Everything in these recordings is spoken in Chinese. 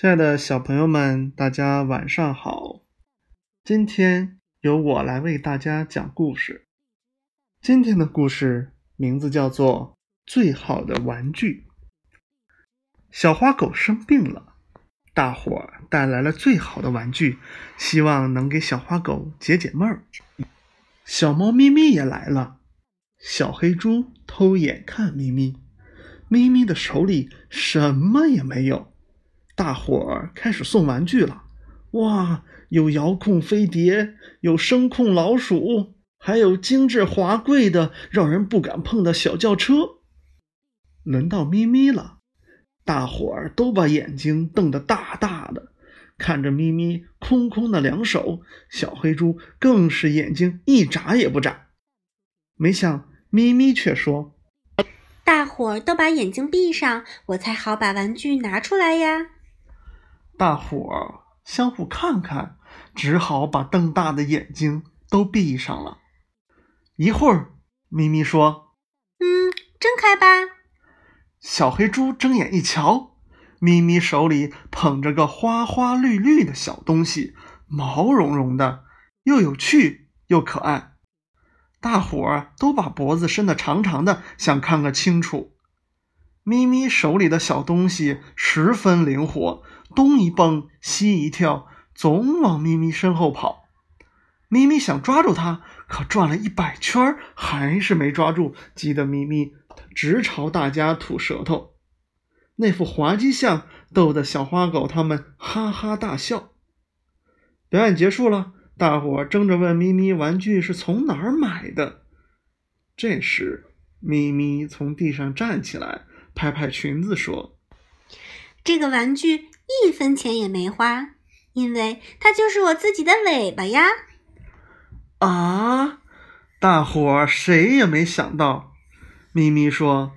亲爱的小朋友们，大家晚上好。今天由我来为大家讲故事。今天的故事名字叫做《最好的玩具》。小花狗生病了，大伙带来了最好的玩具，希望能给小花狗解解闷儿。小猫咪咪也来了，小黑猪偷眼看咪咪，咪咪的手里什么也没有。大伙儿开始送玩具了，哇！有遥控飞碟，有声控老鼠，还有精致华贵的、让人不敢碰的小轿车。轮到咪咪了，大伙儿都把眼睛瞪得大大的，看着咪咪空空的两手。小黑猪更是眼睛一眨也不眨。没想咪咪却说：“大伙儿都把眼睛闭上，我才好把玩具拿出来呀。”大伙儿相互看看，只好把瞪大的眼睛都闭上了。一会儿，咪咪说：“嗯，睁开吧。”小黑猪睁眼一瞧，咪咪手里捧着个花花绿绿的小东西，毛茸茸的，又有趣又可爱。大伙儿都把脖子伸得长长的，想看个清楚。咪咪手里的小东西十分灵活，东一蹦西一跳，总往咪咪身后跑。咪咪想抓住它，可转了一百圈还是没抓住，急得咪咪直朝大家吐舌头。那副滑稽相逗得小花狗他们哈哈大笑。表演结束了，大伙争着问咪咪玩具是从哪儿买的。这时，咪咪从地上站起来。拍拍裙子说：“这个玩具一分钱也没花，因为它就是我自己的尾巴呀！”啊！大伙儿谁也没想到。咪咪说：“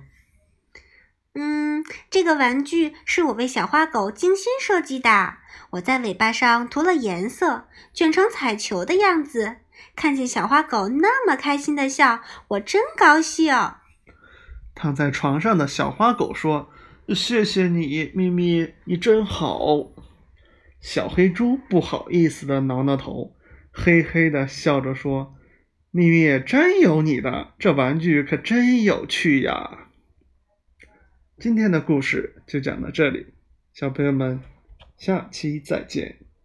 嗯，这个玩具是我为小花狗精心设计的。我在尾巴上涂了颜色，卷成彩球的样子。看见小花狗那么开心的笑，我真高兴。”躺在床上的小花狗说：“谢谢你，咪咪，你真好。”小黑猪不好意思的挠挠头，嘿嘿的笑着说：“咪咪真有你的，这玩具可真有趣呀。”今天的故事就讲到这里，小朋友们，下期再见。